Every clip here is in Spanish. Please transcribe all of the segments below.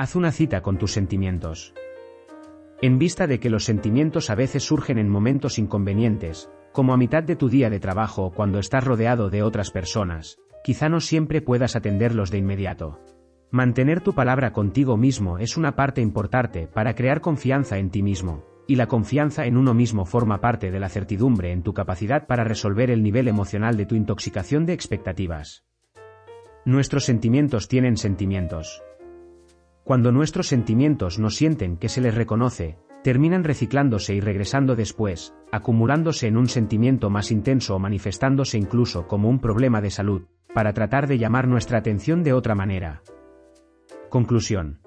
Haz una cita con tus sentimientos. En vista de que los sentimientos a veces surgen en momentos inconvenientes, como a mitad de tu día de trabajo o cuando estás rodeado de otras personas, quizá no siempre puedas atenderlos de inmediato. Mantener tu palabra contigo mismo es una parte importante para crear confianza en ti mismo, y la confianza en uno mismo forma parte de la certidumbre en tu capacidad para resolver el nivel emocional de tu intoxicación de expectativas. Nuestros sentimientos tienen sentimientos. Cuando nuestros sentimientos no sienten que se les reconoce, terminan reciclándose y regresando después, acumulándose en un sentimiento más intenso o manifestándose incluso como un problema de salud, para tratar de llamar nuestra atención de otra manera. Conclusión.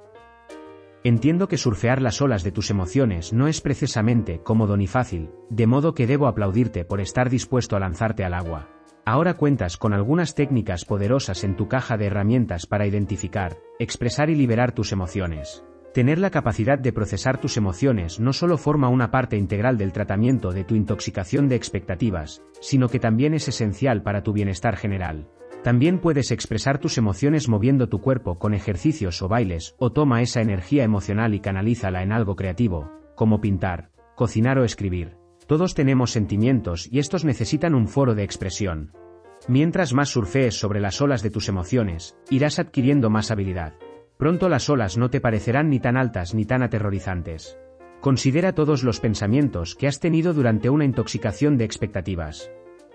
Entiendo que surfear las olas de tus emociones no es precisamente cómodo ni fácil, de modo que debo aplaudirte por estar dispuesto a lanzarte al agua. Ahora cuentas con algunas técnicas poderosas en tu caja de herramientas para identificar, expresar y liberar tus emociones. Tener la capacidad de procesar tus emociones no solo forma una parte integral del tratamiento de tu intoxicación de expectativas, sino que también es esencial para tu bienestar general. También puedes expresar tus emociones moviendo tu cuerpo con ejercicios o bailes, o toma esa energía emocional y canalízala en algo creativo, como pintar, cocinar o escribir. Todos tenemos sentimientos y estos necesitan un foro de expresión. Mientras más surfees sobre las olas de tus emociones, irás adquiriendo más habilidad. Pronto las olas no te parecerán ni tan altas ni tan aterrorizantes. Considera todos los pensamientos que has tenido durante una intoxicación de expectativas.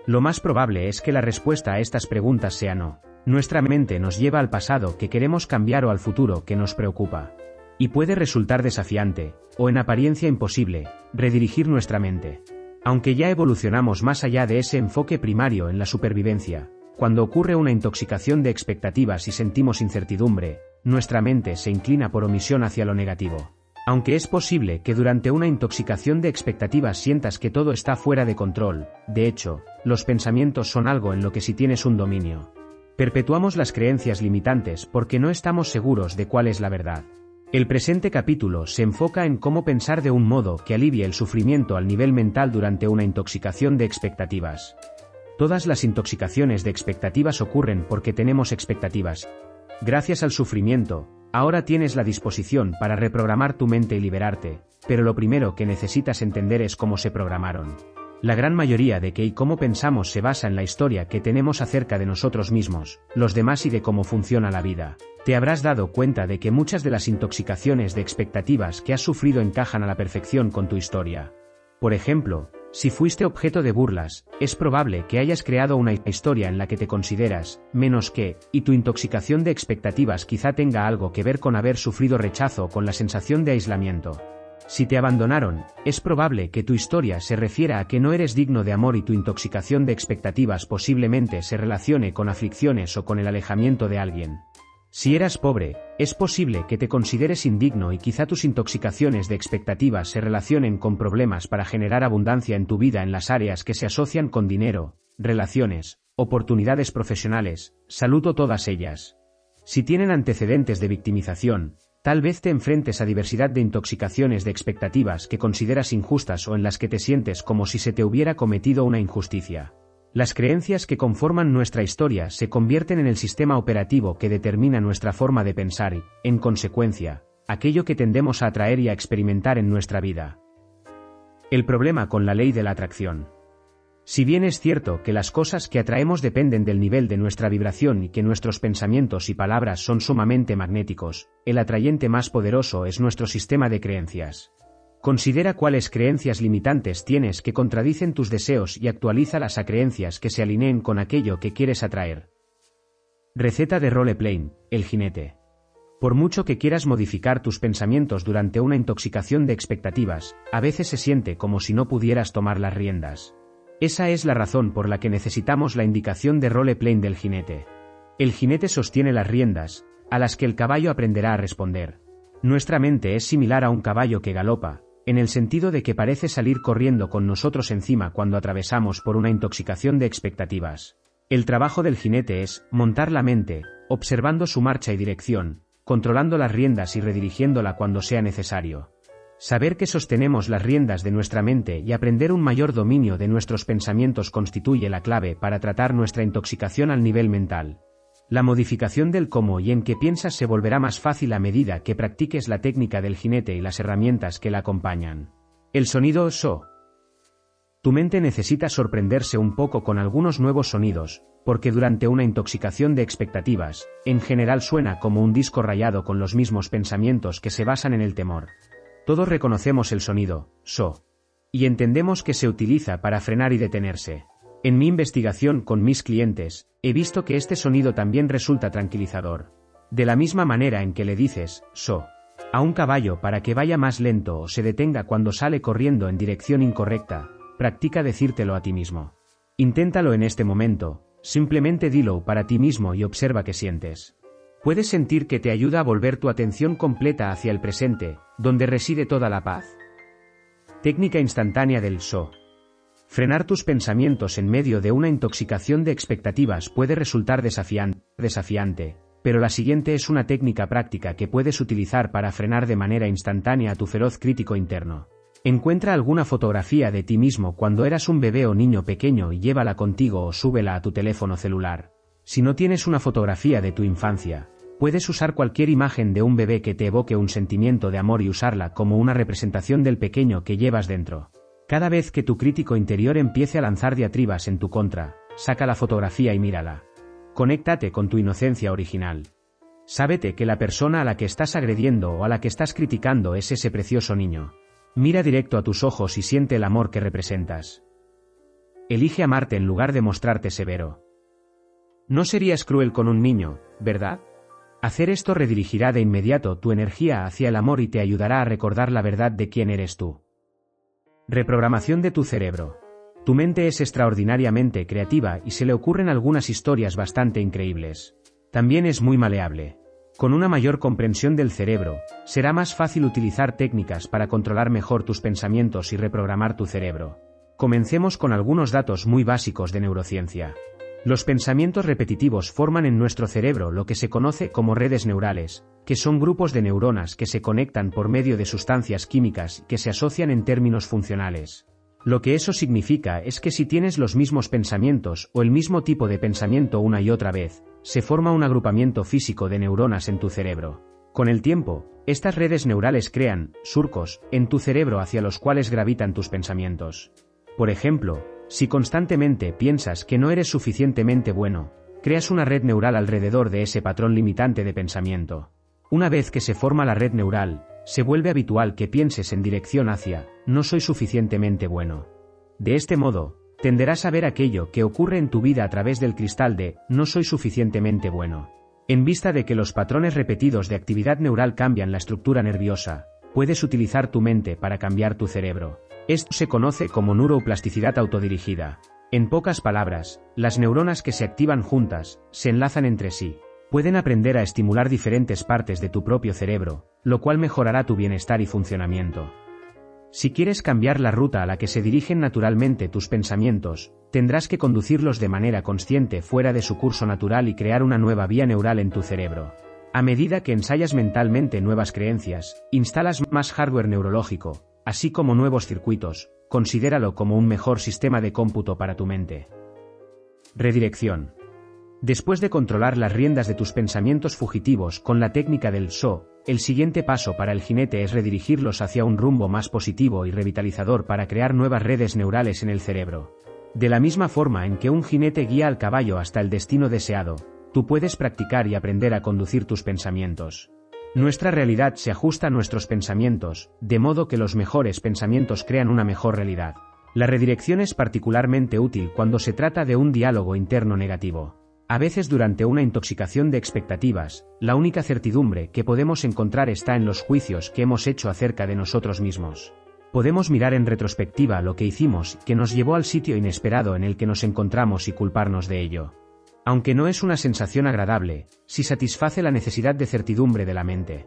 Lo más probable es que la respuesta a estas preguntas sea no. Nuestra mente nos lleva al pasado que queremos cambiar o al futuro que nos preocupa. Y puede resultar desafiante, o en apariencia imposible, redirigir nuestra mente. Aunque ya evolucionamos más allá de ese enfoque primario en la supervivencia, cuando ocurre una intoxicación de expectativas y sentimos incertidumbre, nuestra mente se inclina por omisión hacia lo negativo. Aunque es posible que durante una intoxicación de expectativas sientas que todo está fuera de control, de hecho, los pensamientos son algo en lo que si tienes un dominio. Perpetuamos las creencias limitantes porque no estamos seguros de cuál es la verdad. El presente capítulo se enfoca en cómo pensar de un modo que alivie el sufrimiento al nivel mental durante una intoxicación de expectativas. Todas las intoxicaciones de expectativas ocurren porque tenemos expectativas. Gracias al sufrimiento, ahora tienes la disposición para reprogramar tu mente y liberarte, pero lo primero que necesitas entender es cómo se programaron. La gran mayoría de qué y cómo pensamos se basa en la historia que tenemos acerca de nosotros mismos, los demás y de cómo funciona la vida. Te habrás dado cuenta de que muchas de las intoxicaciones de expectativas que has sufrido encajan a la perfección con tu historia. Por ejemplo, si fuiste objeto de burlas, es probable que hayas creado una historia en la que te consideras menos que, y tu intoxicación de expectativas quizá tenga algo que ver con haber sufrido rechazo o con la sensación de aislamiento. Si te abandonaron, es probable que tu historia se refiera a que no eres digno de amor y tu intoxicación de expectativas posiblemente se relacione con aflicciones o con el alejamiento de alguien. Si eras pobre, es posible que te consideres indigno y quizá tus intoxicaciones de expectativas se relacionen con problemas para generar abundancia en tu vida en las áreas que se asocian con dinero, relaciones, oportunidades profesionales, salud o todas ellas. Si tienen antecedentes de victimización, Tal vez te enfrentes a diversidad de intoxicaciones de expectativas que consideras injustas o en las que te sientes como si se te hubiera cometido una injusticia. Las creencias que conforman nuestra historia se convierten en el sistema operativo que determina nuestra forma de pensar y, en consecuencia, aquello que tendemos a atraer y a experimentar en nuestra vida. El problema con la ley de la atracción. Si bien es cierto que las cosas que atraemos dependen del nivel de nuestra vibración y que nuestros pensamientos y palabras son sumamente magnéticos, el atrayente más poderoso es nuestro sistema de creencias. Considera cuáles creencias limitantes tienes que contradicen tus deseos y actualízalas a creencias que se alineen con aquello que quieres atraer. Receta de roleplay, el jinete. Por mucho que quieras modificar tus pensamientos durante una intoxicación de expectativas, a veces se siente como si no pudieras tomar las riendas. Esa es la razón por la que necesitamos la indicación de roleplay del jinete. El jinete sostiene las riendas, a las que el caballo aprenderá a responder. Nuestra mente es similar a un caballo que galopa, en el sentido de que parece salir corriendo con nosotros encima cuando atravesamos por una intoxicación de expectativas. El trabajo del jinete es montar la mente, observando su marcha y dirección, controlando las riendas y redirigiéndola cuando sea necesario. Saber que sostenemos las riendas de nuestra mente y aprender un mayor dominio de nuestros pensamientos constituye la clave para tratar nuestra intoxicación al nivel mental. La modificación del cómo y en qué piensas se volverá más fácil a medida que practiques la técnica del jinete y las herramientas que la acompañan. El sonido so. Tu mente necesita sorprenderse un poco con algunos nuevos sonidos, porque durante una intoxicación de expectativas, en general suena como un disco rayado con los mismos pensamientos que se basan en el temor. Todos reconocemos el sonido, so. Y entendemos que se utiliza para frenar y detenerse. En mi investigación con mis clientes, he visto que este sonido también resulta tranquilizador. De la misma manera en que le dices, so, a un caballo para que vaya más lento o se detenga cuando sale corriendo en dirección incorrecta, practica decírtelo a ti mismo. Inténtalo en este momento, simplemente dilo para ti mismo y observa qué sientes. Puedes sentir que te ayuda a volver tu atención completa hacia el presente, donde reside toda la paz. Técnica instantánea del so. Frenar tus pensamientos en medio de una intoxicación de expectativas puede resultar desafiante, pero la siguiente es una técnica práctica que puedes utilizar para frenar de manera instantánea a tu feroz crítico interno. Encuentra alguna fotografía de ti mismo cuando eras un bebé o niño pequeño y llévala contigo o súbela a tu teléfono celular. Si no tienes una fotografía de tu infancia, puedes usar cualquier imagen de un bebé que te evoque un sentimiento de amor y usarla como una representación del pequeño que llevas dentro. Cada vez que tu crítico interior empiece a lanzar diatribas en tu contra, saca la fotografía y mírala. Conéctate con tu inocencia original. Sábete que la persona a la que estás agrediendo o a la que estás criticando es ese precioso niño. Mira directo a tus ojos y siente el amor que representas. Elige amarte en lugar de mostrarte severo. No serías cruel con un niño, ¿verdad? Hacer esto redirigirá de inmediato tu energía hacia el amor y te ayudará a recordar la verdad de quién eres tú. Reprogramación de tu cerebro. Tu mente es extraordinariamente creativa y se le ocurren algunas historias bastante increíbles. También es muy maleable. Con una mayor comprensión del cerebro, será más fácil utilizar técnicas para controlar mejor tus pensamientos y reprogramar tu cerebro. Comencemos con algunos datos muy básicos de neurociencia. Los pensamientos repetitivos forman en nuestro cerebro lo que se conoce como redes neurales, que son grupos de neuronas que se conectan por medio de sustancias químicas que se asocian en términos funcionales. Lo que eso significa es que si tienes los mismos pensamientos o el mismo tipo de pensamiento una y otra vez, se forma un agrupamiento físico de neuronas en tu cerebro. Con el tiempo, estas redes neurales crean surcos en tu cerebro hacia los cuales gravitan tus pensamientos. Por ejemplo, si constantemente piensas que no eres suficientemente bueno, creas una red neural alrededor de ese patrón limitante de pensamiento. Una vez que se forma la red neural, se vuelve habitual que pienses en dirección hacia, no soy suficientemente bueno. De este modo, tenderás a ver aquello que ocurre en tu vida a través del cristal de, no soy suficientemente bueno. En vista de que los patrones repetidos de actividad neural cambian la estructura nerviosa, puedes utilizar tu mente para cambiar tu cerebro. Esto se conoce como neuroplasticidad autodirigida. En pocas palabras, las neuronas que se activan juntas, se enlazan entre sí. Pueden aprender a estimular diferentes partes de tu propio cerebro, lo cual mejorará tu bienestar y funcionamiento. Si quieres cambiar la ruta a la que se dirigen naturalmente tus pensamientos, tendrás que conducirlos de manera consciente fuera de su curso natural y crear una nueva vía neural en tu cerebro. A medida que ensayas mentalmente nuevas creencias, instalas más hardware neurológico, así como nuevos circuitos, considéralo como un mejor sistema de cómputo para tu mente. Redirección. Después de controlar las riendas de tus pensamientos fugitivos con la técnica del SO, el siguiente paso para el jinete es redirigirlos hacia un rumbo más positivo y revitalizador para crear nuevas redes neurales en el cerebro. De la misma forma en que un jinete guía al caballo hasta el destino deseado, tú puedes practicar y aprender a conducir tus pensamientos. Nuestra realidad se ajusta a nuestros pensamientos, de modo que los mejores pensamientos crean una mejor realidad. La redirección es particularmente útil cuando se trata de un diálogo interno negativo. A veces durante una intoxicación de expectativas, la única certidumbre que podemos encontrar está en los juicios que hemos hecho acerca de nosotros mismos. Podemos mirar en retrospectiva lo que hicimos que nos llevó al sitio inesperado en el que nos encontramos y culparnos de ello. Aunque no es una sensación agradable, si satisface la necesidad de certidumbre de la mente.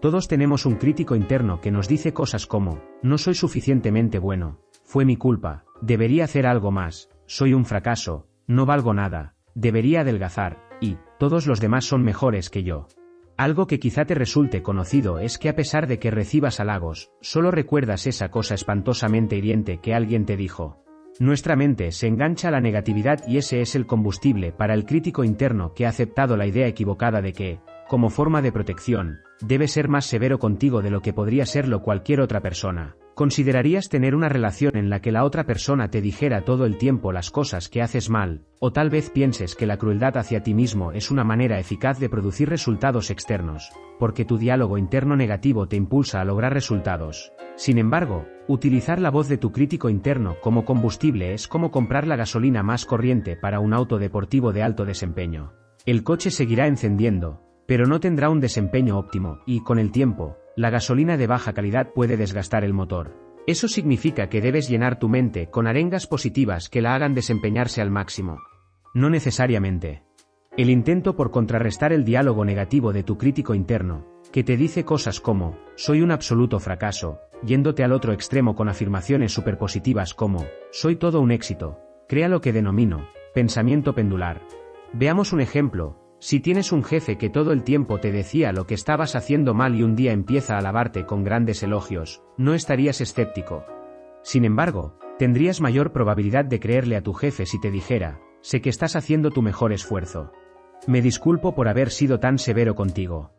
Todos tenemos un crítico interno que nos dice cosas como, no soy suficientemente bueno, fue mi culpa, debería hacer algo más, soy un fracaso, no valgo nada, debería adelgazar, y, todos los demás son mejores que yo. Algo que quizá te resulte conocido es que a pesar de que recibas halagos, solo recuerdas esa cosa espantosamente hiriente que alguien te dijo. Nuestra mente se engancha a la negatividad y ese es el combustible para el crítico interno que ha aceptado la idea equivocada de que, como forma de protección, debe ser más severo contigo de lo que podría serlo cualquier otra persona. ¿Considerarías tener una relación en la que la otra persona te dijera todo el tiempo las cosas que haces mal, o tal vez pienses que la crueldad hacia ti mismo es una manera eficaz de producir resultados externos, porque tu diálogo interno negativo te impulsa a lograr resultados? Sin embargo, utilizar la voz de tu crítico interno como combustible es como comprar la gasolina más corriente para un auto deportivo de alto desempeño. El coche seguirá encendiendo, pero no tendrá un desempeño óptimo, y con el tiempo, la gasolina de baja calidad puede desgastar el motor. Eso significa que debes llenar tu mente con arengas positivas que la hagan desempeñarse al máximo. No necesariamente. El intento por contrarrestar el diálogo negativo de tu crítico interno, que te dice cosas como, soy un absoluto fracaso, yéndote al otro extremo con afirmaciones superpositivas como, soy todo un éxito, crea lo que denomino, pensamiento pendular. Veamos un ejemplo, si tienes un jefe que todo el tiempo te decía lo que estabas haciendo mal y un día empieza a alabarte con grandes elogios, no estarías escéptico. Sin embargo, tendrías mayor probabilidad de creerle a tu jefe si te dijera, sé que estás haciendo tu mejor esfuerzo. Me disculpo por haber sido tan severo contigo.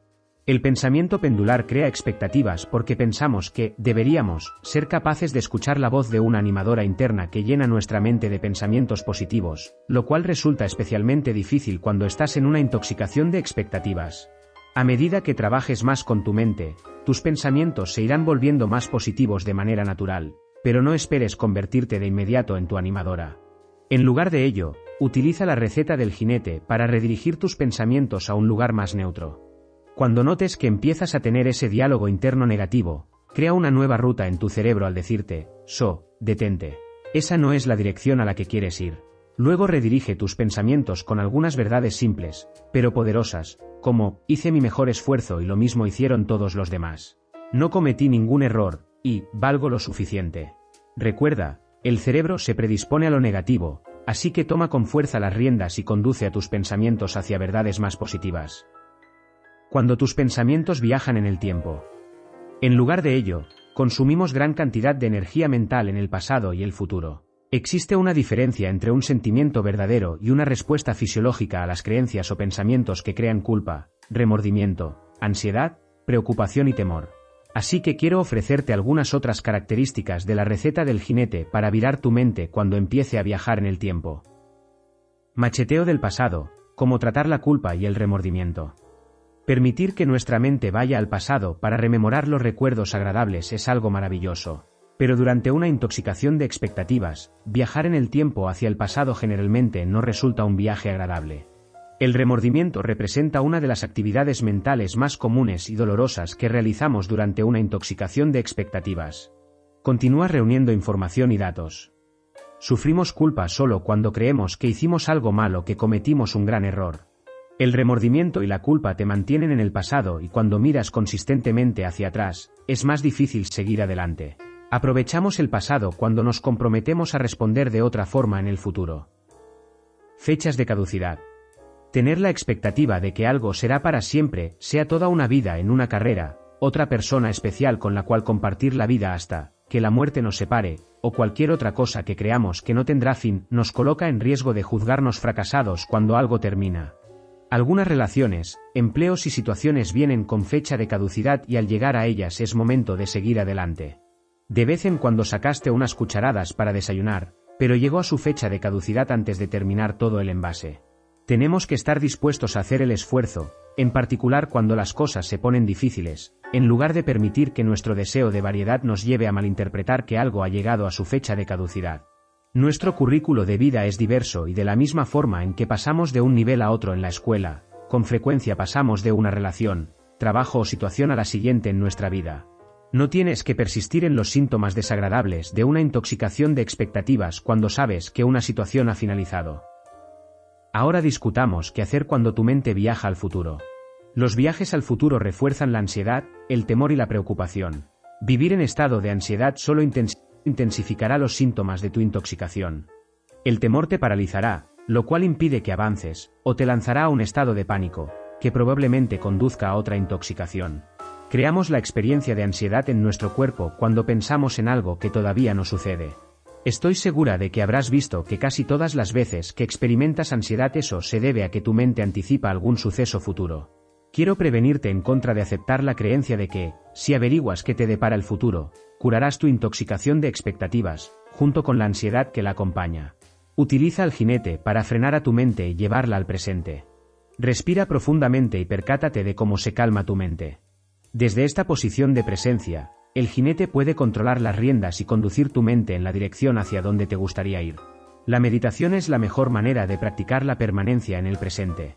El pensamiento pendular crea expectativas porque pensamos que deberíamos ser capaces de escuchar la voz de una animadora interna que llena nuestra mente de pensamientos positivos, lo cual resulta especialmente difícil cuando estás en una intoxicación de expectativas. A medida que trabajes más con tu mente, tus pensamientos se irán volviendo más positivos de manera natural, pero no esperes convertirte de inmediato en tu animadora. En lugar de ello, utiliza la receta del jinete para redirigir tus pensamientos a un lugar más neutro. Cuando notes que empiezas a tener ese diálogo interno negativo, crea una nueva ruta en tu cerebro al decirte, so, detente. Esa no es la dirección a la que quieres ir. Luego redirige tus pensamientos con algunas verdades simples, pero poderosas, como, hice mi mejor esfuerzo y lo mismo hicieron todos los demás. No cometí ningún error, y, valgo lo suficiente. Recuerda, el cerebro se predispone a lo negativo, así que toma con fuerza las riendas y conduce a tus pensamientos hacia verdades más positivas cuando tus pensamientos viajan en el tiempo. En lugar de ello, consumimos gran cantidad de energía mental en el pasado y el futuro. Existe una diferencia entre un sentimiento verdadero y una respuesta fisiológica a las creencias o pensamientos que crean culpa, remordimiento, ansiedad, preocupación y temor. Así que quiero ofrecerte algunas otras características de la receta del jinete para virar tu mente cuando empiece a viajar en el tiempo. Macheteo del pasado, cómo tratar la culpa y el remordimiento. Permitir que nuestra mente vaya al pasado para rememorar los recuerdos agradables es algo maravilloso. Pero durante una intoxicación de expectativas, viajar en el tiempo hacia el pasado generalmente no resulta un viaje agradable. El remordimiento representa una de las actividades mentales más comunes y dolorosas que realizamos durante una intoxicación de expectativas. Continúa reuniendo información y datos. Sufrimos culpa solo cuando creemos que hicimos algo malo que cometimos un gran error. El remordimiento y la culpa te mantienen en el pasado y cuando miras consistentemente hacia atrás, es más difícil seguir adelante. Aprovechamos el pasado cuando nos comprometemos a responder de otra forma en el futuro. Fechas de caducidad. Tener la expectativa de que algo será para siempre, sea toda una vida en una carrera, otra persona especial con la cual compartir la vida hasta que la muerte nos separe, o cualquier otra cosa que creamos que no tendrá fin, nos coloca en riesgo de juzgarnos fracasados cuando algo termina. Algunas relaciones, empleos y situaciones vienen con fecha de caducidad y al llegar a ellas es momento de seguir adelante. De vez en cuando sacaste unas cucharadas para desayunar, pero llegó a su fecha de caducidad antes de terminar todo el envase. Tenemos que estar dispuestos a hacer el esfuerzo, en particular cuando las cosas se ponen difíciles, en lugar de permitir que nuestro deseo de variedad nos lleve a malinterpretar que algo ha llegado a su fecha de caducidad. Nuestro currículo de vida es diverso y de la misma forma en que pasamos de un nivel a otro en la escuela, con frecuencia pasamos de una relación, trabajo o situación a la siguiente en nuestra vida. No tienes que persistir en los síntomas desagradables de una intoxicación de expectativas cuando sabes que una situación ha finalizado. Ahora discutamos qué hacer cuando tu mente viaja al futuro. Los viajes al futuro refuerzan la ansiedad, el temor y la preocupación. Vivir en estado de ansiedad solo intensifica intensificará los síntomas de tu intoxicación. El temor te paralizará, lo cual impide que avances, o te lanzará a un estado de pánico, que probablemente conduzca a otra intoxicación. Creamos la experiencia de ansiedad en nuestro cuerpo cuando pensamos en algo que todavía no sucede. Estoy segura de que habrás visto que casi todas las veces que experimentas ansiedad eso se debe a que tu mente anticipa algún suceso futuro. Quiero prevenirte en contra de aceptar la creencia de que, si averiguas qué te depara el futuro, curarás tu intoxicación de expectativas, junto con la ansiedad que la acompaña. Utiliza al jinete para frenar a tu mente y llevarla al presente. Respira profundamente y percátate de cómo se calma tu mente. Desde esta posición de presencia, el jinete puede controlar las riendas y conducir tu mente en la dirección hacia donde te gustaría ir. La meditación es la mejor manera de practicar la permanencia en el presente.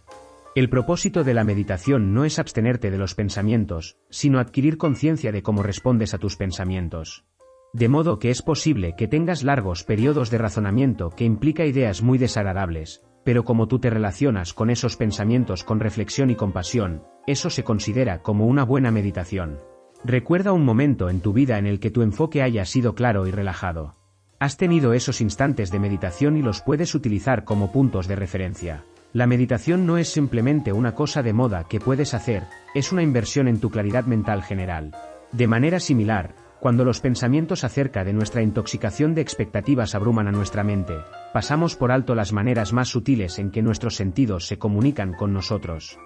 El propósito de la meditación no es abstenerte de los pensamientos, sino adquirir conciencia de cómo respondes a tus pensamientos. De modo que es posible que tengas largos periodos de razonamiento que implica ideas muy desagradables, pero como tú te relacionas con esos pensamientos con reflexión y compasión, eso se considera como una buena meditación. Recuerda un momento en tu vida en el que tu enfoque haya sido claro y relajado. Has tenido esos instantes de meditación y los puedes utilizar como puntos de referencia. La meditación no es simplemente una cosa de moda que puedes hacer, es una inversión en tu claridad mental general. De manera similar, cuando los pensamientos acerca de nuestra intoxicación de expectativas abruman a nuestra mente, pasamos por alto las maneras más sutiles en que nuestros sentidos se comunican con nosotros.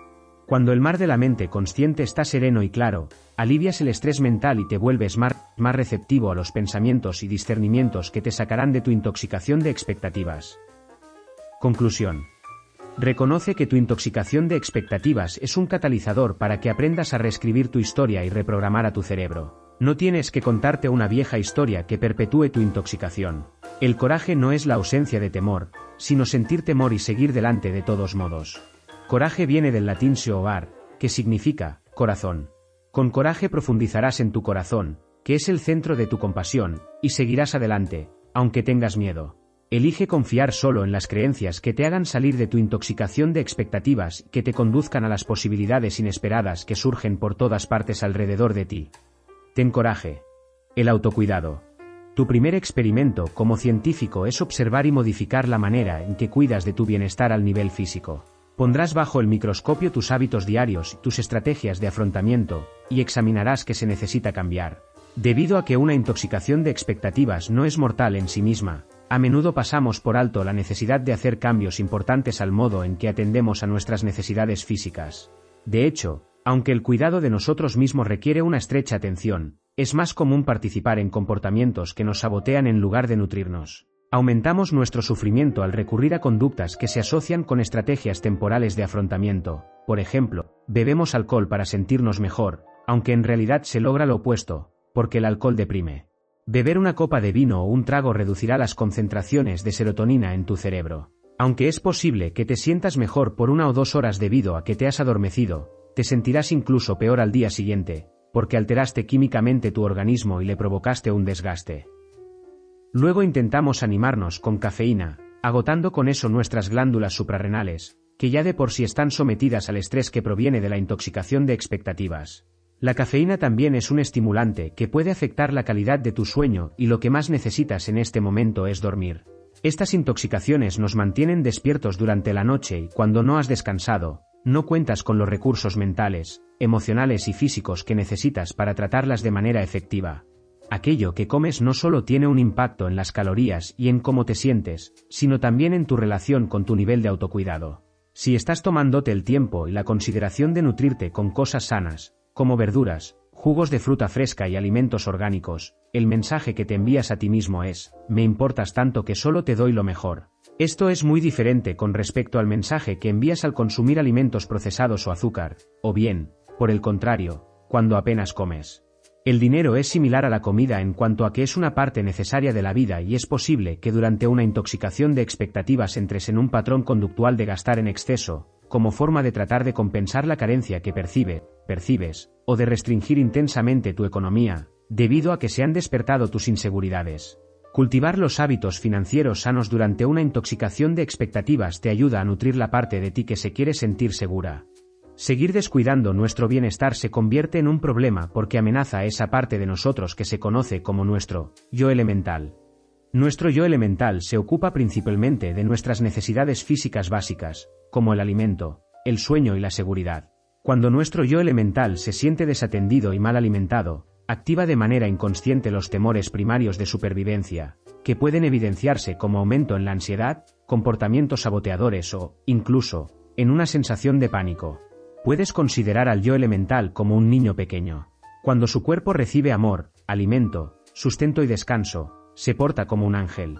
Cuando el mar de la mente consciente está sereno y claro, alivias el estrés mental y te vuelves más, más receptivo a los pensamientos y discernimientos que te sacarán de tu intoxicación de expectativas. Conclusión. Reconoce que tu intoxicación de expectativas es un catalizador para que aprendas a reescribir tu historia y reprogramar a tu cerebro. No tienes que contarte una vieja historia que perpetúe tu intoxicación. El coraje no es la ausencia de temor, sino sentir temor y seguir delante de todos modos. Coraje viene del latín seovar, que significa corazón. Con coraje profundizarás en tu corazón, que es el centro de tu compasión, y seguirás adelante, aunque tengas miedo. Elige confiar solo en las creencias que te hagan salir de tu intoxicación de expectativas que te conduzcan a las posibilidades inesperadas que surgen por todas partes alrededor de ti. Ten coraje. El autocuidado. Tu primer experimento como científico es observar y modificar la manera en que cuidas de tu bienestar al nivel físico. Pondrás bajo el microscopio tus hábitos diarios, tus estrategias de afrontamiento, y examinarás qué se necesita cambiar. Debido a que una intoxicación de expectativas no es mortal en sí misma, a menudo pasamos por alto la necesidad de hacer cambios importantes al modo en que atendemos a nuestras necesidades físicas. De hecho, aunque el cuidado de nosotros mismos requiere una estrecha atención, es más común participar en comportamientos que nos sabotean en lugar de nutrirnos. Aumentamos nuestro sufrimiento al recurrir a conductas que se asocian con estrategias temporales de afrontamiento. Por ejemplo, bebemos alcohol para sentirnos mejor, aunque en realidad se logra lo opuesto, porque el alcohol deprime. Beber una copa de vino o un trago reducirá las concentraciones de serotonina en tu cerebro. Aunque es posible que te sientas mejor por una o dos horas debido a que te has adormecido, te sentirás incluso peor al día siguiente, porque alteraste químicamente tu organismo y le provocaste un desgaste. Luego intentamos animarnos con cafeína, agotando con eso nuestras glándulas suprarrenales, que ya de por sí están sometidas al estrés que proviene de la intoxicación de expectativas. La cafeína también es un estimulante que puede afectar la calidad de tu sueño y lo que más necesitas en este momento es dormir. Estas intoxicaciones nos mantienen despiertos durante la noche y cuando no has descansado, no cuentas con los recursos mentales, emocionales y físicos que necesitas para tratarlas de manera efectiva. Aquello que comes no solo tiene un impacto en las calorías y en cómo te sientes, sino también en tu relación con tu nivel de autocuidado. Si estás tomándote el tiempo y la consideración de nutrirte con cosas sanas, como verduras, jugos de fruta fresca y alimentos orgánicos, el mensaje que te envías a ti mismo es, me importas tanto que solo te doy lo mejor. Esto es muy diferente con respecto al mensaje que envías al consumir alimentos procesados o azúcar, o bien, por el contrario, cuando apenas comes. El dinero es similar a la comida en cuanto a que es una parte necesaria de la vida y es posible que durante una intoxicación de expectativas entres en un patrón conductual de gastar en exceso, como forma de tratar de compensar la carencia que percibe, percibes, o de restringir intensamente tu economía, debido a que se han despertado tus inseguridades. Cultivar los hábitos financieros sanos durante una intoxicación de expectativas te ayuda a nutrir la parte de ti que se quiere sentir segura. Seguir descuidando nuestro bienestar se convierte en un problema porque amenaza a esa parte de nosotros que se conoce como nuestro yo elemental. Nuestro yo elemental se ocupa principalmente de nuestras necesidades físicas básicas, como el alimento, el sueño y la seguridad. Cuando nuestro yo elemental se siente desatendido y mal alimentado, activa de manera inconsciente los temores primarios de supervivencia, que pueden evidenciarse como aumento en la ansiedad, comportamientos saboteadores o, incluso, en una sensación de pánico. Puedes considerar al yo elemental como un niño pequeño. Cuando su cuerpo recibe amor, alimento, sustento y descanso, se porta como un ángel.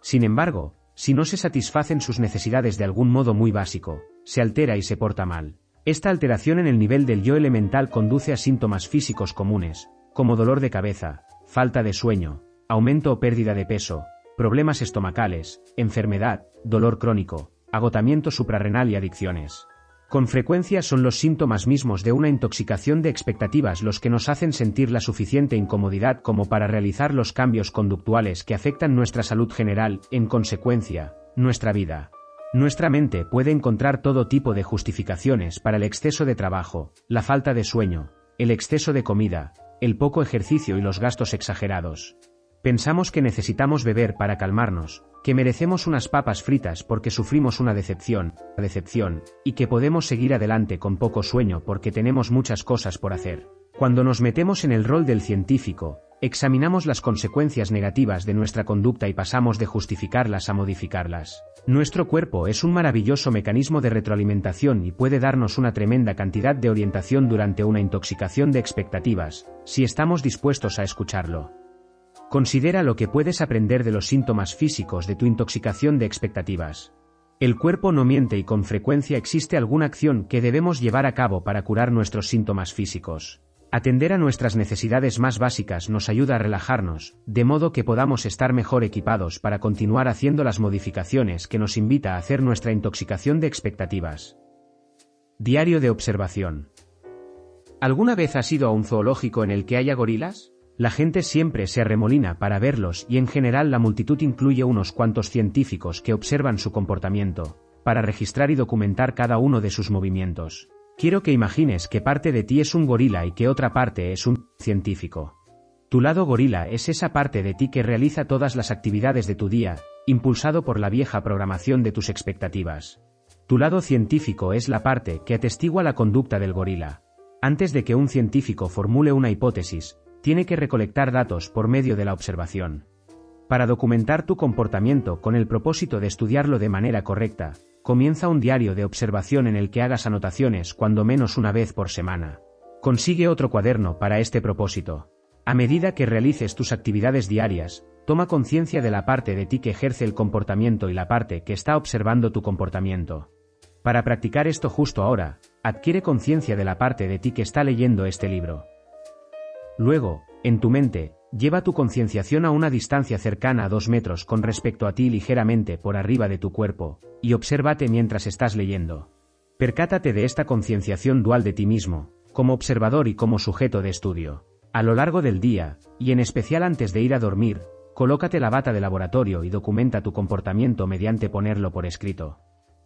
Sin embargo, si no se satisfacen sus necesidades de algún modo muy básico, se altera y se porta mal. Esta alteración en el nivel del yo elemental conduce a síntomas físicos comunes, como dolor de cabeza, falta de sueño, aumento o pérdida de peso, problemas estomacales, enfermedad, dolor crónico, agotamiento suprarrenal y adicciones. Con frecuencia son los síntomas mismos de una intoxicación de expectativas los que nos hacen sentir la suficiente incomodidad como para realizar los cambios conductuales que afectan nuestra salud general, en consecuencia, nuestra vida. Nuestra mente puede encontrar todo tipo de justificaciones para el exceso de trabajo, la falta de sueño, el exceso de comida, el poco ejercicio y los gastos exagerados. Pensamos que necesitamos beber para calmarnos, que merecemos unas papas fritas porque sufrimos una decepción, decepción, y que podemos seguir adelante con poco sueño porque tenemos muchas cosas por hacer. Cuando nos metemos en el rol del científico, examinamos las consecuencias negativas de nuestra conducta y pasamos de justificarlas a modificarlas. Nuestro cuerpo es un maravilloso mecanismo de retroalimentación y puede darnos una tremenda cantidad de orientación durante una intoxicación de expectativas, si estamos dispuestos a escucharlo. Considera lo que puedes aprender de los síntomas físicos de tu intoxicación de expectativas. El cuerpo no miente y con frecuencia existe alguna acción que debemos llevar a cabo para curar nuestros síntomas físicos. Atender a nuestras necesidades más básicas nos ayuda a relajarnos, de modo que podamos estar mejor equipados para continuar haciendo las modificaciones que nos invita a hacer nuestra intoxicación de expectativas. Diario de observación. ¿Alguna vez has ido a un zoológico en el que haya gorilas? La gente siempre se arremolina para verlos y en general la multitud incluye unos cuantos científicos que observan su comportamiento, para registrar y documentar cada uno de sus movimientos. Quiero que imagines que parte de ti es un gorila y que otra parte es un científico. Tu lado gorila es esa parte de ti que realiza todas las actividades de tu día, impulsado por la vieja programación de tus expectativas. Tu lado científico es la parte que atestigua la conducta del gorila. Antes de que un científico formule una hipótesis, tiene que recolectar datos por medio de la observación. Para documentar tu comportamiento con el propósito de estudiarlo de manera correcta, comienza un diario de observación en el que hagas anotaciones cuando menos una vez por semana. Consigue otro cuaderno para este propósito. A medida que realices tus actividades diarias, toma conciencia de la parte de ti que ejerce el comportamiento y la parte que está observando tu comportamiento. Para practicar esto justo ahora, adquiere conciencia de la parte de ti que está leyendo este libro. Luego, en tu mente, lleva tu concienciación a una distancia cercana a dos metros con respecto a ti ligeramente por arriba de tu cuerpo, y obsérvate mientras estás leyendo. Percátate de esta concienciación dual de ti mismo, como observador y como sujeto de estudio. A lo largo del día, y en especial antes de ir a dormir, colócate la bata de laboratorio y documenta tu comportamiento mediante ponerlo por escrito.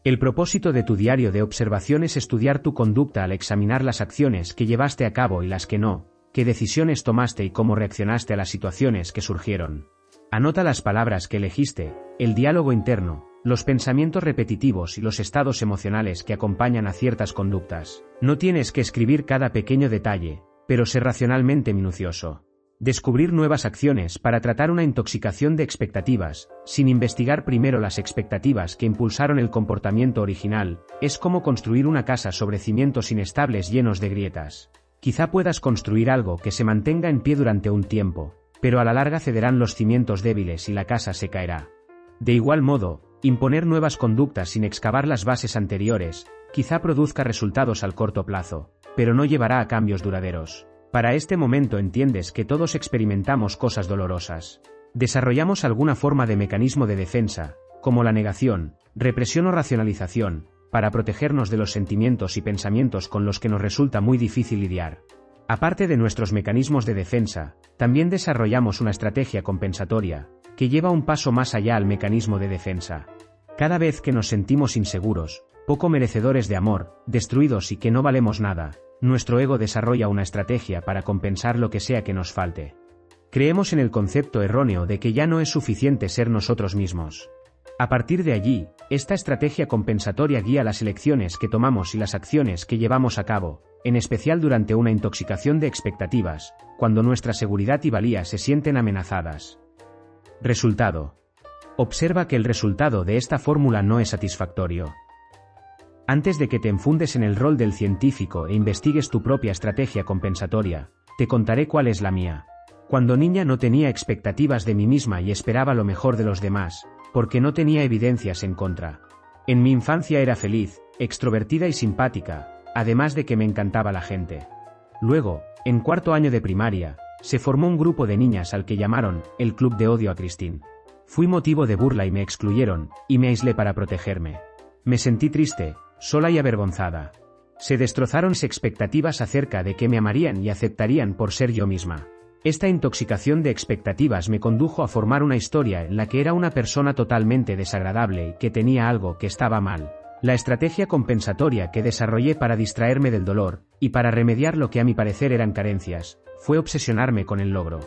El propósito de tu diario de observación es estudiar tu conducta al examinar las acciones que llevaste a cabo y las que no, qué decisiones tomaste y cómo reaccionaste a las situaciones que surgieron. Anota las palabras que elegiste, el diálogo interno, los pensamientos repetitivos y los estados emocionales que acompañan a ciertas conductas. No tienes que escribir cada pequeño detalle, pero ser racionalmente minucioso. Descubrir nuevas acciones para tratar una intoxicación de expectativas, sin investigar primero las expectativas que impulsaron el comportamiento original, es como construir una casa sobre cimientos inestables llenos de grietas. Quizá puedas construir algo que se mantenga en pie durante un tiempo, pero a la larga cederán los cimientos débiles y la casa se caerá. De igual modo, imponer nuevas conductas sin excavar las bases anteriores, quizá produzca resultados al corto plazo, pero no llevará a cambios duraderos. Para este momento entiendes que todos experimentamos cosas dolorosas. Desarrollamos alguna forma de mecanismo de defensa, como la negación, represión o racionalización, para protegernos de los sentimientos y pensamientos con los que nos resulta muy difícil lidiar. Aparte de nuestros mecanismos de defensa, también desarrollamos una estrategia compensatoria, que lleva un paso más allá al mecanismo de defensa. Cada vez que nos sentimos inseguros, poco merecedores de amor, destruidos y que no valemos nada, nuestro ego desarrolla una estrategia para compensar lo que sea que nos falte. Creemos en el concepto erróneo de que ya no es suficiente ser nosotros mismos. A partir de allí, esta estrategia compensatoria guía las elecciones que tomamos y las acciones que llevamos a cabo, en especial durante una intoxicación de expectativas, cuando nuestra seguridad y valía se sienten amenazadas. Resultado. Observa que el resultado de esta fórmula no es satisfactorio. Antes de que te enfundes en el rol del científico e investigues tu propia estrategia compensatoria, te contaré cuál es la mía. Cuando niña no tenía expectativas de mí misma y esperaba lo mejor de los demás, porque no tenía evidencias en contra. En mi infancia era feliz, extrovertida y simpática, además de que me encantaba la gente. Luego, en cuarto año de primaria, se formó un grupo de niñas al que llamaron el Club de Odio a Christine. Fui motivo de burla y me excluyeron, y me aislé para protegerme. Me sentí triste, sola y avergonzada. Se destrozaron mis expectativas acerca de que me amarían y aceptarían por ser yo misma. Esta intoxicación de expectativas me condujo a formar una historia en la que era una persona totalmente desagradable y que tenía algo que estaba mal. La estrategia compensatoria que desarrollé para distraerme del dolor, y para remediar lo que a mi parecer eran carencias, fue obsesionarme con el logro.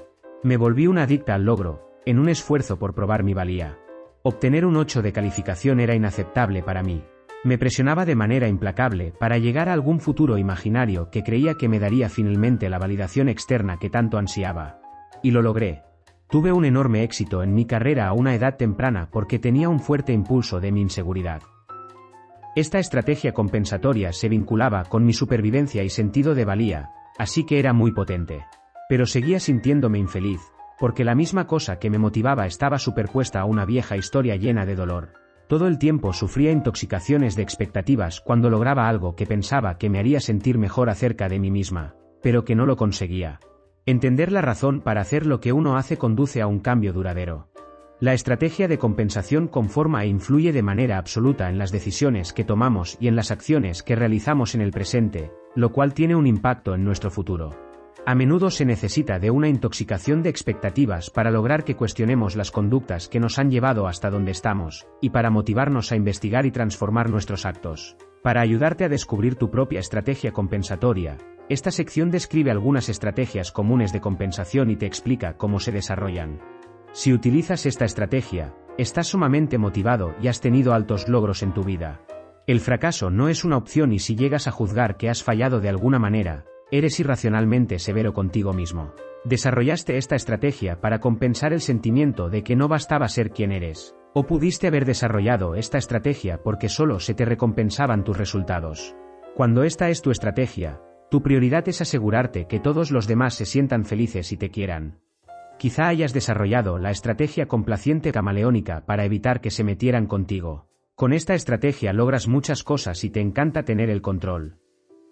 Me volví una adicta al logro, en un esfuerzo por probar mi valía. Obtener un 8 de calificación era inaceptable para mí. Me presionaba de manera implacable para llegar a algún futuro imaginario que creía que me daría finalmente la validación externa que tanto ansiaba. Y lo logré. Tuve un enorme éxito en mi carrera a una edad temprana porque tenía un fuerte impulso de mi inseguridad. Esta estrategia compensatoria se vinculaba con mi supervivencia y sentido de valía, así que era muy potente. Pero seguía sintiéndome infeliz, porque la misma cosa que me motivaba estaba superpuesta a una vieja historia llena de dolor. Todo el tiempo sufría intoxicaciones de expectativas cuando lograba algo que pensaba que me haría sentir mejor acerca de mí misma, pero que no lo conseguía. Entender la razón para hacer lo que uno hace conduce a un cambio duradero. La estrategia de compensación conforma e influye de manera absoluta en las decisiones que tomamos y en las acciones que realizamos en el presente, lo cual tiene un impacto en nuestro futuro. A menudo se necesita de una intoxicación de expectativas para lograr que cuestionemos las conductas que nos han llevado hasta donde estamos, y para motivarnos a investigar y transformar nuestros actos. Para ayudarte a descubrir tu propia estrategia compensatoria, esta sección describe algunas estrategias comunes de compensación y te explica cómo se desarrollan. Si utilizas esta estrategia, estás sumamente motivado y has tenido altos logros en tu vida. El fracaso no es una opción y si llegas a juzgar que has fallado de alguna manera, Eres irracionalmente severo contigo mismo. Desarrollaste esta estrategia para compensar el sentimiento de que no bastaba ser quien eres. O pudiste haber desarrollado esta estrategia porque solo se te recompensaban tus resultados. Cuando esta es tu estrategia, tu prioridad es asegurarte que todos los demás se sientan felices y te quieran. Quizá hayas desarrollado la estrategia complaciente camaleónica para evitar que se metieran contigo. Con esta estrategia logras muchas cosas y te encanta tener el control.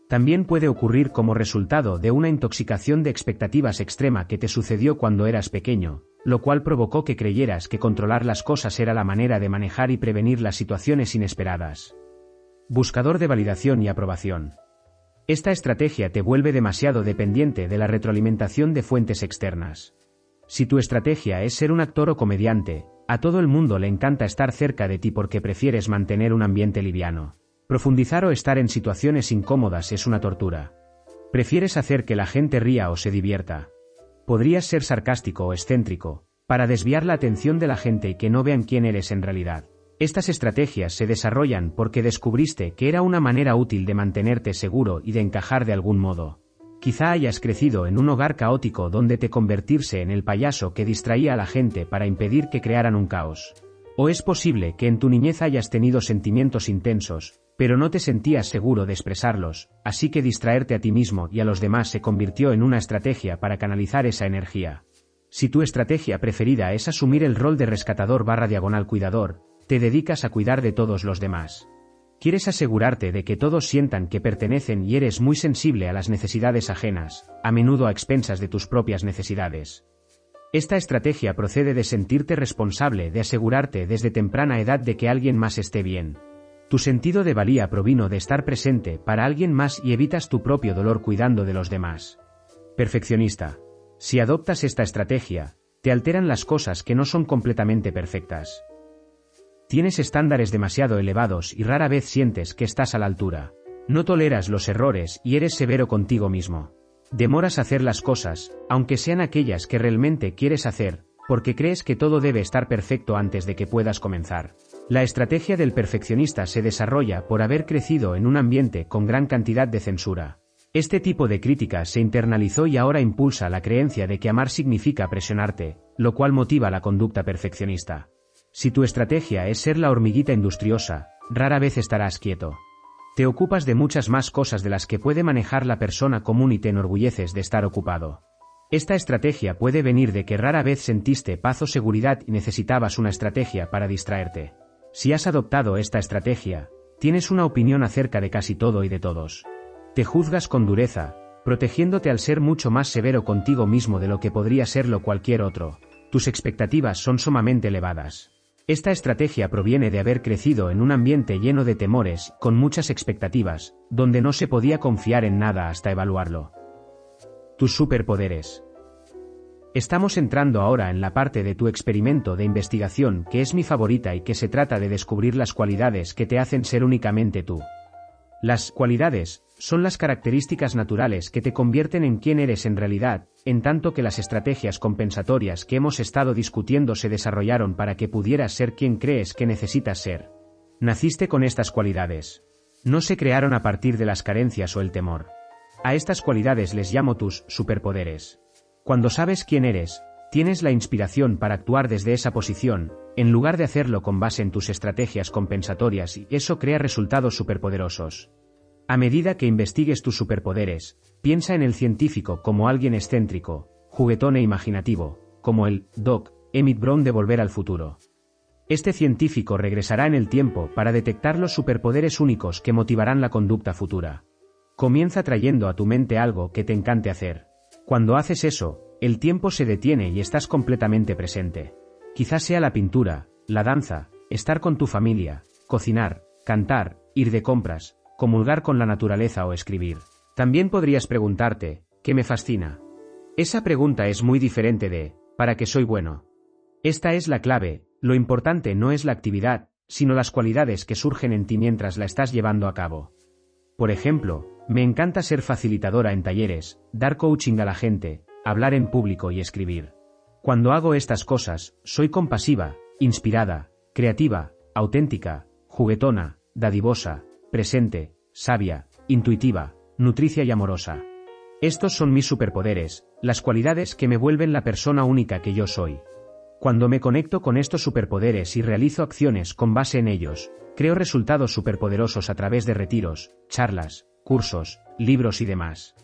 También puede ocurrir como resultado de una intoxicación de expectativas extrema que te sucedió cuando eras pequeño, lo cual provocó que creyeras que controlar las cosas era la manera de manejar y prevenir las situaciones inesperadas. Buscador de validación y aprobación. Esta estrategia te vuelve demasiado dependiente de la retroalimentación de fuentes externas. Si tu estrategia es ser un actor o comediante, a todo el mundo le encanta estar cerca de ti porque prefieres mantener un ambiente liviano. Profundizar o estar en situaciones incómodas es una tortura. Prefieres hacer que la gente ría o se divierta. Podrías ser sarcástico o excéntrico, para desviar la atención de la gente y que no vean quién eres en realidad. Estas estrategias se desarrollan porque descubriste que era una manera útil de mantenerte seguro y de encajar de algún modo. Quizá hayas crecido en un hogar caótico donde te convertirse en el payaso que distraía a la gente para impedir que crearan un caos. O es posible que en tu niñez hayas tenido sentimientos intensos, pero no te sentías seguro de expresarlos, así que distraerte a ti mismo y a los demás se convirtió en una estrategia para canalizar esa energía. Si tu estrategia preferida es asumir el rol de rescatador barra diagonal cuidador, te dedicas a cuidar de todos los demás. Quieres asegurarte de que todos sientan que pertenecen y eres muy sensible a las necesidades ajenas, a menudo a expensas de tus propias necesidades. Esta estrategia procede de sentirte responsable de asegurarte desde temprana edad de que alguien más esté bien, tu sentido de valía provino de estar presente para alguien más y evitas tu propio dolor cuidando de los demás. Perfeccionista. Si adoptas esta estrategia, te alteran las cosas que no son completamente perfectas. Tienes estándares demasiado elevados y rara vez sientes que estás a la altura. No toleras los errores y eres severo contigo mismo. Demoras hacer las cosas, aunque sean aquellas que realmente quieres hacer, porque crees que todo debe estar perfecto antes de que puedas comenzar. La estrategia del perfeccionista se desarrolla por haber crecido en un ambiente con gran cantidad de censura. Este tipo de crítica se internalizó y ahora impulsa la creencia de que amar significa presionarte, lo cual motiva la conducta perfeccionista. Si tu estrategia es ser la hormiguita industriosa, rara vez estarás quieto. Te ocupas de muchas más cosas de las que puede manejar la persona común y te enorgulleces de estar ocupado. Esta estrategia puede venir de que rara vez sentiste paz o seguridad y necesitabas una estrategia para distraerte. Si has adoptado esta estrategia, tienes una opinión acerca de casi todo y de todos. Te juzgas con dureza, protegiéndote al ser mucho más severo contigo mismo de lo que podría serlo cualquier otro. Tus expectativas son sumamente elevadas. Esta estrategia proviene de haber crecido en un ambiente lleno de temores, con muchas expectativas, donde no se podía confiar en nada hasta evaluarlo. Tus superpoderes. Estamos entrando ahora en la parte de tu experimento de investigación que es mi favorita y que se trata de descubrir las cualidades que te hacen ser únicamente tú. Las cualidades son las características naturales que te convierten en quien eres en realidad, en tanto que las estrategias compensatorias que hemos estado discutiendo se desarrollaron para que pudieras ser quien crees que necesitas ser. Naciste con estas cualidades. No se crearon a partir de las carencias o el temor. A estas cualidades les llamo tus superpoderes. Cuando sabes quién eres, tienes la inspiración para actuar desde esa posición, en lugar de hacerlo con base en tus estrategias compensatorias y eso crea resultados superpoderosos. A medida que investigues tus superpoderes, piensa en el científico como alguien excéntrico, juguetón e imaginativo, como el Doc Emmett Brown de Volver al Futuro. Este científico regresará en el tiempo para detectar los superpoderes únicos que motivarán la conducta futura. Comienza trayendo a tu mente algo que te encante hacer. Cuando haces eso, el tiempo se detiene y estás completamente presente. Quizás sea la pintura, la danza, estar con tu familia, cocinar, cantar, ir de compras, comulgar con la naturaleza o escribir. También podrías preguntarte, ¿qué me fascina? Esa pregunta es muy diferente de, ¿para qué soy bueno? Esta es la clave, lo importante no es la actividad, sino las cualidades que surgen en ti mientras la estás llevando a cabo. Por ejemplo, me encanta ser facilitadora en talleres, dar coaching a la gente, hablar en público y escribir. Cuando hago estas cosas, soy compasiva, inspirada, creativa, auténtica, juguetona, dadivosa, presente, sabia, intuitiva, nutricia y amorosa. Estos son mis superpoderes, las cualidades que me vuelven la persona única que yo soy. Cuando me conecto con estos superpoderes y realizo acciones con base en ellos, creo resultados superpoderosos a través de retiros, charlas, cursos, libros y demás.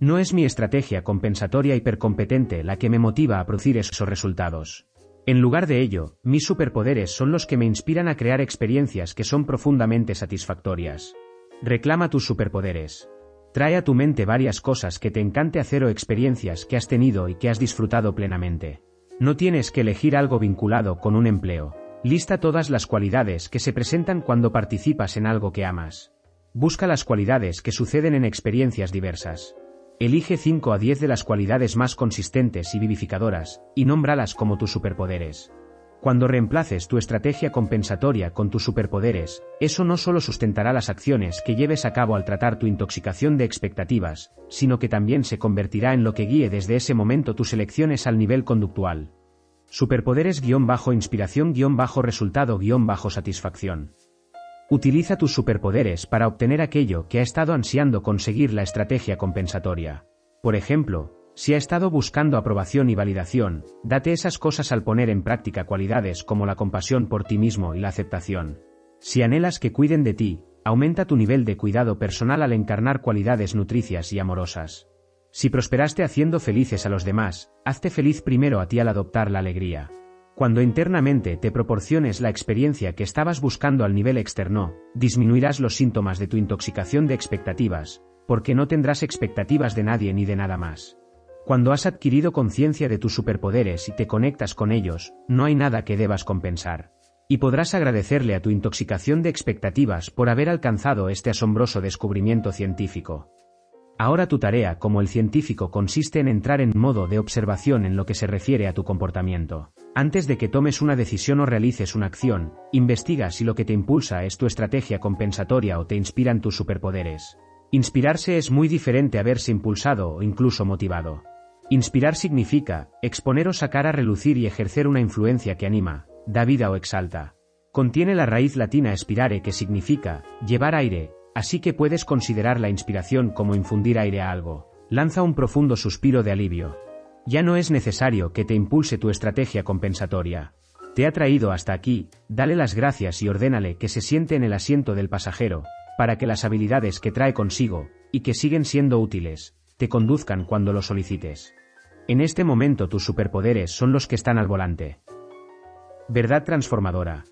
No es mi estrategia compensatoria hipercompetente la que me motiva a producir esos resultados. En lugar de ello, mis superpoderes son los que me inspiran a crear experiencias que son profundamente satisfactorias. Reclama tus superpoderes. Trae a tu mente varias cosas que te encante hacer o experiencias que has tenido y que has disfrutado plenamente. No tienes que elegir algo vinculado con un empleo. Lista todas las cualidades que se presentan cuando participas en algo que amas. Busca las cualidades que suceden en experiencias diversas. Elige 5 a 10 de las cualidades más consistentes y vivificadoras, y nómbralas como tus superpoderes. Cuando reemplaces tu estrategia compensatoria con tus superpoderes, eso no solo sustentará las acciones que lleves a cabo al tratar tu intoxicación de expectativas, sino que también se convertirá en lo que guíe desde ese momento tus elecciones al nivel conductual. Superpoderes-resultado-resultado-satisfacción. Utiliza tus superpoderes para obtener aquello que ha estado ansiando conseguir la estrategia compensatoria. Por ejemplo, si ha estado buscando aprobación y validación, date esas cosas al poner en práctica cualidades como la compasión por ti mismo y la aceptación. Si anhelas que cuiden de ti, aumenta tu nivel de cuidado personal al encarnar cualidades nutricias y amorosas. Si prosperaste haciendo felices a los demás, hazte feliz primero a ti al adoptar la alegría. Cuando internamente te proporciones la experiencia que estabas buscando al nivel externo, disminuirás los síntomas de tu intoxicación de expectativas, porque no tendrás expectativas de nadie ni de nada más. Cuando has adquirido conciencia de tus superpoderes y te conectas con ellos, no hay nada que debas compensar. Y podrás agradecerle a tu intoxicación de expectativas por haber alcanzado este asombroso descubrimiento científico. Ahora tu tarea como el científico consiste en entrar en modo de observación en lo que se refiere a tu comportamiento. Antes de que tomes una decisión o realices una acción, investiga si lo que te impulsa es tu estrategia compensatoria o te inspiran tus superpoderes. Inspirarse es muy diferente a verse impulsado o incluso motivado. Inspirar significa exponer o sacar a relucir y ejercer una influencia que anima, da vida o exalta. Contiene la raíz latina expirare que significa llevar aire, así que puedes considerar la inspiración como infundir aire a algo. Lanza un profundo suspiro de alivio. Ya no es necesario que te impulse tu estrategia compensatoria. Te ha traído hasta aquí, dale las gracias y ordénale que se siente en el asiento del pasajero, para que las habilidades que trae consigo, y que siguen siendo útiles, te conduzcan cuando lo solicites. En este momento tus superpoderes son los que están al volante. Verdad transformadora.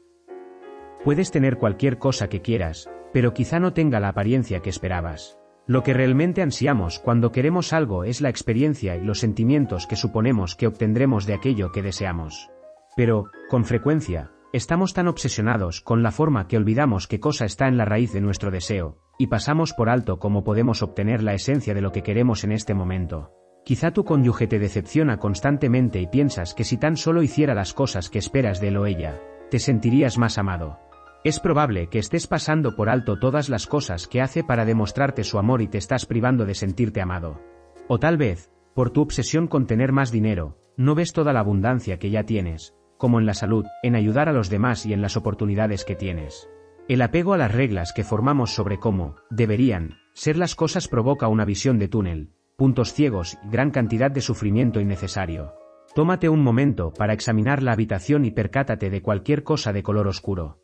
Puedes tener cualquier cosa que quieras, pero quizá no tenga la apariencia que esperabas. Lo que realmente ansiamos cuando queremos algo es la experiencia y los sentimientos que suponemos que obtendremos de aquello que deseamos. Pero, con frecuencia, estamos tan obsesionados con la forma que olvidamos qué cosa está en la raíz de nuestro deseo, y pasamos por alto cómo podemos obtener la esencia de lo que queremos en este momento. Quizá tu cónyuge te decepciona constantemente y piensas que si tan solo hiciera las cosas que esperas de él o ella, te sentirías más amado. Es probable que estés pasando por alto todas las cosas que hace para demostrarte su amor y te estás privando de sentirte amado. O tal vez, por tu obsesión con tener más dinero, no ves toda la abundancia que ya tienes, como en la salud, en ayudar a los demás y en las oportunidades que tienes. El apego a las reglas que formamos sobre cómo, deberían, ser las cosas provoca una visión de túnel, puntos ciegos y gran cantidad de sufrimiento innecesario. Tómate un momento para examinar la habitación y percátate de cualquier cosa de color oscuro.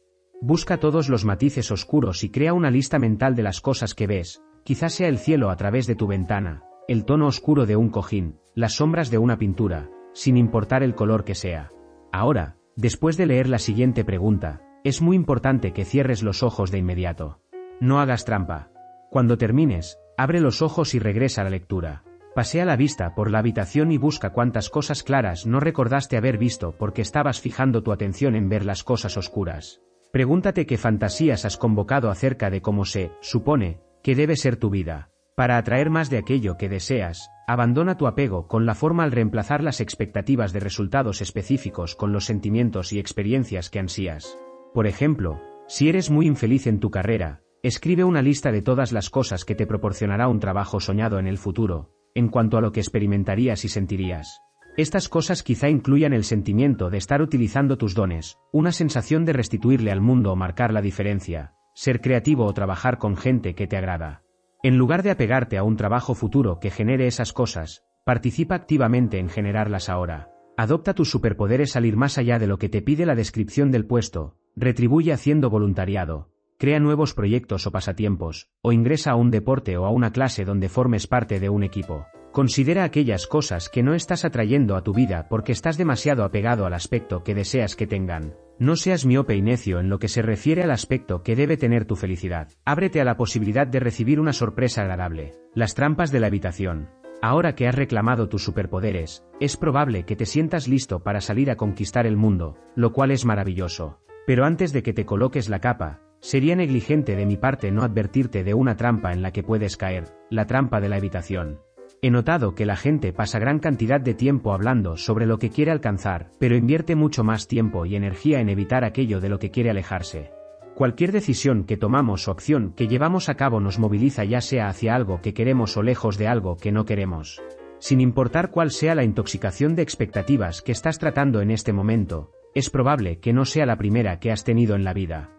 Busca todos los matices oscuros y crea una lista mental de las cosas que ves, quizás sea el cielo a través de tu ventana, el tono oscuro de un cojín, las sombras de una pintura, sin importar el color que sea. Ahora, después de leer la siguiente pregunta, es muy importante que cierres los ojos de inmediato. No hagas trampa. Cuando termines, abre los ojos y regresa a la lectura. Pasea la vista por la habitación y busca cuántas cosas claras no recordaste haber visto porque estabas fijando tu atención en ver las cosas oscuras. Pregúntate qué fantasías has convocado acerca de cómo se, supone, que debe ser tu vida. Para atraer más de aquello que deseas, abandona tu apego con la forma al reemplazar las expectativas de resultados específicos con los sentimientos y experiencias que ansías. Por ejemplo, si eres muy infeliz en tu carrera, escribe una lista de todas las cosas que te proporcionará un trabajo soñado en el futuro, en cuanto a lo que experimentarías y sentirías. Estas cosas quizá incluyan el sentimiento de estar utilizando tus dones, una sensación de restituirle al mundo o marcar la diferencia, ser creativo o trabajar con gente que te agrada. En lugar de apegarte a un trabajo futuro que genere esas cosas, participa activamente en generarlas ahora. Adopta tus superpoderes salir más allá de lo que te pide la descripción del puesto, retribuye haciendo voluntariado, crea nuevos proyectos o pasatiempos, o ingresa a un deporte o a una clase donde formes parte de un equipo. Considera aquellas cosas que no estás atrayendo a tu vida porque estás demasiado apegado al aspecto que deseas que tengan. No seas miope y necio en lo que se refiere al aspecto que debe tener tu felicidad. Ábrete a la posibilidad de recibir una sorpresa agradable. Las trampas de la habitación. Ahora que has reclamado tus superpoderes, es probable que te sientas listo para salir a conquistar el mundo, lo cual es maravilloso. Pero antes de que te coloques la capa, sería negligente de mi parte no advertirte de una trampa en la que puedes caer, la trampa de la habitación. He notado que la gente pasa gran cantidad de tiempo hablando sobre lo que quiere alcanzar, pero invierte mucho más tiempo y energía en evitar aquello de lo que quiere alejarse. Cualquier decisión que tomamos o acción que llevamos a cabo nos moviliza ya sea hacia algo que queremos o lejos de algo que no queremos. Sin importar cuál sea la intoxicación de expectativas que estás tratando en este momento, es probable que no sea la primera que has tenido en la vida.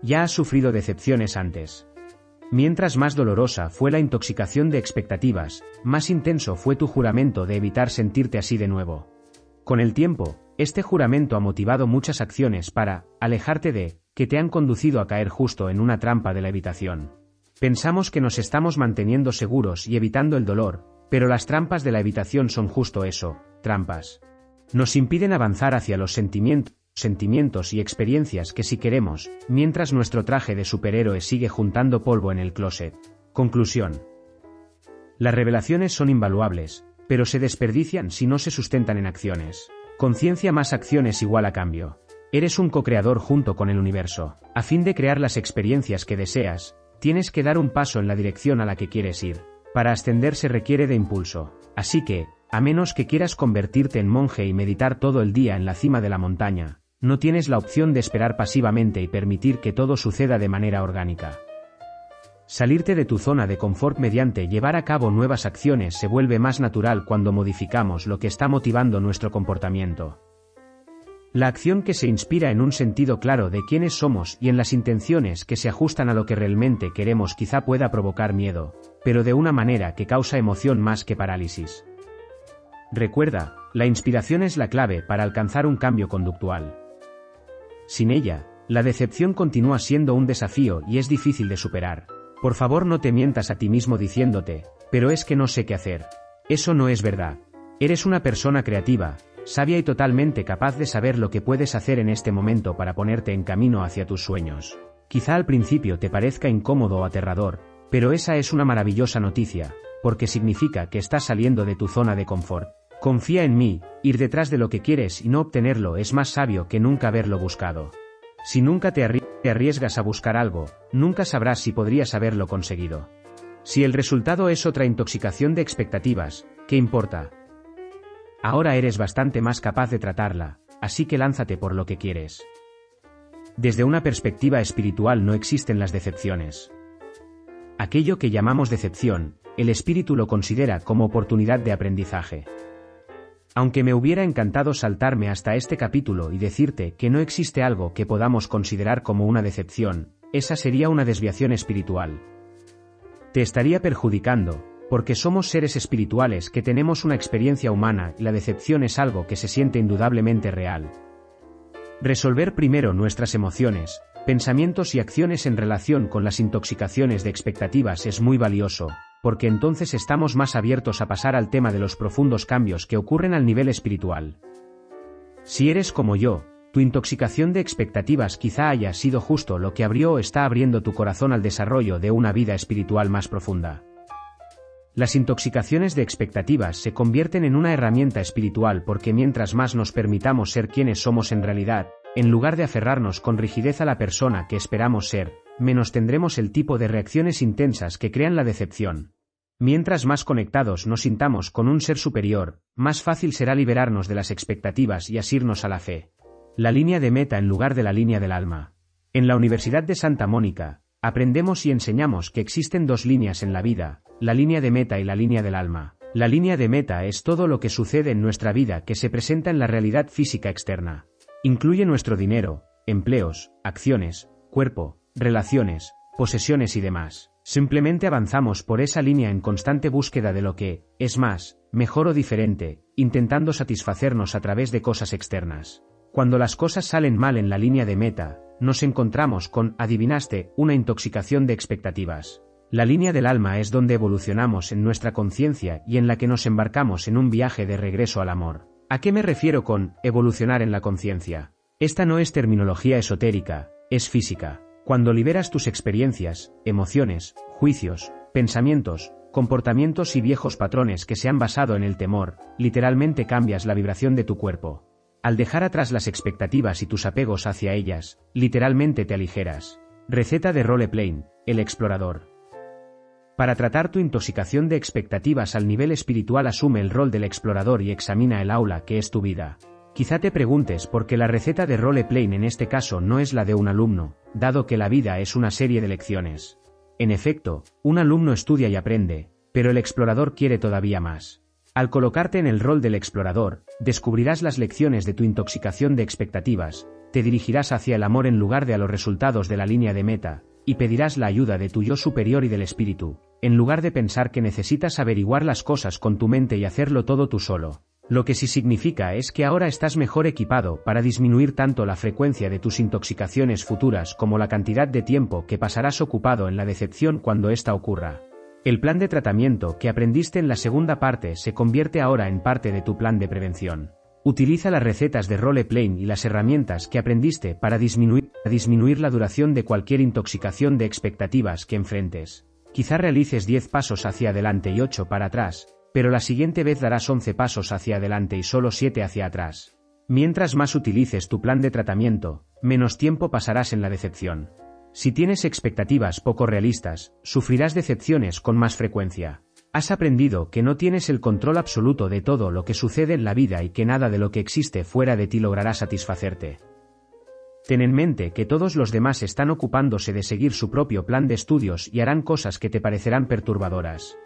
Ya has sufrido decepciones antes. Mientras más dolorosa fue la intoxicación de expectativas, más intenso fue tu juramento de evitar sentirte así de nuevo. Con el tiempo, este juramento ha motivado muchas acciones para, alejarte de, que te han conducido a caer justo en una trampa de la evitación. Pensamos que nos estamos manteniendo seguros y evitando el dolor, pero las trampas de la evitación son justo eso, trampas. Nos impiden avanzar hacia los sentimientos sentimientos y experiencias que si queremos, mientras nuestro traje de superhéroe sigue juntando polvo en el closet. Conclusión. Las revelaciones son invaluables, pero se desperdician si no se sustentan en acciones. Conciencia más acciones igual a cambio. Eres un co-creador junto con el universo. A fin de crear las experiencias que deseas, tienes que dar un paso en la dirección a la que quieres ir. Para ascender se requiere de impulso. Así que, a menos que quieras convertirte en monje y meditar todo el día en la cima de la montaña, no tienes la opción de esperar pasivamente y permitir que todo suceda de manera orgánica. Salirte de tu zona de confort mediante llevar a cabo nuevas acciones se vuelve más natural cuando modificamos lo que está motivando nuestro comportamiento. La acción que se inspira en un sentido claro de quiénes somos y en las intenciones que se ajustan a lo que realmente queremos quizá pueda provocar miedo, pero de una manera que causa emoción más que parálisis. Recuerda, la inspiración es la clave para alcanzar un cambio conductual. Sin ella, la decepción continúa siendo un desafío y es difícil de superar. Por favor no te mientas a ti mismo diciéndote, pero es que no sé qué hacer. Eso no es verdad. Eres una persona creativa, sabia y totalmente capaz de saber lo que puedes hacer en este momento para ponerte en camino hacia tus sueños. Quizá al principio te parezca incómodo o aterrador, pero esa es una maravillosa noticia, porque significa que estás saliendo de tu zona de confort. Confía en mí, ir detrás de lo que quieres y no obtenerlo es más sabio que nunca haberlo buscado. Si nunca te arriesgas a buscar algo, nunca sabrás si podrías haberlo conseguido. Si el resultado es otra intoxicación de expectativas, ¿qué importa? Ahora eres bastante más capaz de tratarla, así que lánzate por lo que quieres. Desde una perspectiva espiritual no existen las decepciones. Aquello que llamamos decepción, el espíritu lo considera como oportunidad de aprendizaje. Aunque me hubiera encantado saltarme hasta este capítulo y decirte que no existe algo que podamos considerar como una decepción, esa sería una desviación espiritual. Te estaría perjudicando, porque somos seres espirituales que tenemos una experiencia humana y la decepción es algo que se siente indudablemente real. Resolver primero nuestras emociones, pensamientos y acciones en relación con las intoxicaciones de expectativas es muy valioso, porque entonces estamos más abiertos a pasar al tema de los profundos cambios que ocurren al nivel espiritual. Si eres como yo, tu intoxicación de expectativas quizá haya sido justo lo que abrió o está abriendo tu corazón al desarrollo de una vida espiritual más profunda. Las intoxicaciones de expectativas se convierten en una herramienta espiritual porque mientras más nos permitamos ser quienes somos en realidad, en lugar de aferrarnos con rigidez a la persona que esperamos ser, menos tendremos el tipo de reacciones intensas que crean la decepción. Mientras más conectados nos sintamos con un ser superior, más fácil será liberarnos de las expectativas y asirnos a la fe. La línea de meta en lugar de la línea del alma. En la Universidad de Santa Mónica, aprendemos y enseñamos que existen dos líneas en la vida, la línea de meta y la línea del alma. La línea de meta es todo lo que sucede en nuestra vida que se presenta en la realidad física externa. Incluye nuestro dinero, empleos, acciones, cuerpo, relaciones, posesiones y demás. Simplemente avanzamos por esa línea en constante búsqueda de lo que, es más, mejor o diferente, intentando satisfacernos a través de cosas externas. Cuando las cosas salen mal en la línea de meta, nos encontramos con, adivinaste, una intoxicación de expectativas. La línea del alma es donde evolucionamos en nuestra conciencia y en la que nos embarcamos en un viaje de regreso al amor. ¿A qué me refiero con evolucionar en la conciencia? Esta no es terminología esotérica, es física. Cuando liberas tus experiencias, emociones, juicios, pensamientos, comportamientos y viejos patrones que se han basado en el temor, literalmente cambias la vibración de tu cuerpo. Al dejar atrás las expectativas y tus apegos hacia ellas, literalmente te aligeras. Receta de Role Plane, el explorador. Para tratar tu intoxicación de expectativas al nivel espiritual asume el rol del explorador y examina el aula que es tu vida. Quizá te preguntes por qué la receta de role playing en este caso no es la de un alumno, dado que la vida es una serie de lecciones. En efecto, un alumno estudia y aprende, pero el explorador quiere todavía más. Al colocarte en el rol del explorador, descubrirás las lecciones de tu intoxicación de expectativas, te dirigirás hacia el amor en lugar de a los resultados de la línea de meta, y pedirás la ayuda de tu yo superior y del espíritu, en lugar de pensar que necesitas averiguar las cosas con tu mente y hacerlo todo tú solo. Lo que sí significa es que ahora estás mejor equipado para disminuir tanto la frecuencia de tus intoxicaciones futuras como la cantidad de tiempo que pasarás ocupado en la decepción cuando ésta ocurra. El plan de tratamiento que aprendiste en la segunda parte se convierte ahora en parte de tu plan de prevención. Utiliza las recetas de role playing y las herramientas que aprendiste para disminuir, disminuir la duración de cualquier intoxicación de expectativas que enfrentes. Quizá realices 10 pasos hacia adelante y 8 para atrás, pero la siguiente vez darás 11 pasos hacia adelante y solo 7 hacia atrás. Mientras más utilices tu plan de tratamiento, menos tiempo pasarás en la decepción. Si tienes expectativas poco realistas, sufrirás decepciones con más frecuencia. Has aprendido que no tienes el control absoluto de todo lo que sucede en la vida y que nada de lo que existe fuera de ti logrará satisfacerte. Ten en mente que todos los demás están ocupándose de seguir su propio plan de estudios y harán cosas que te parecerán perturbadoras.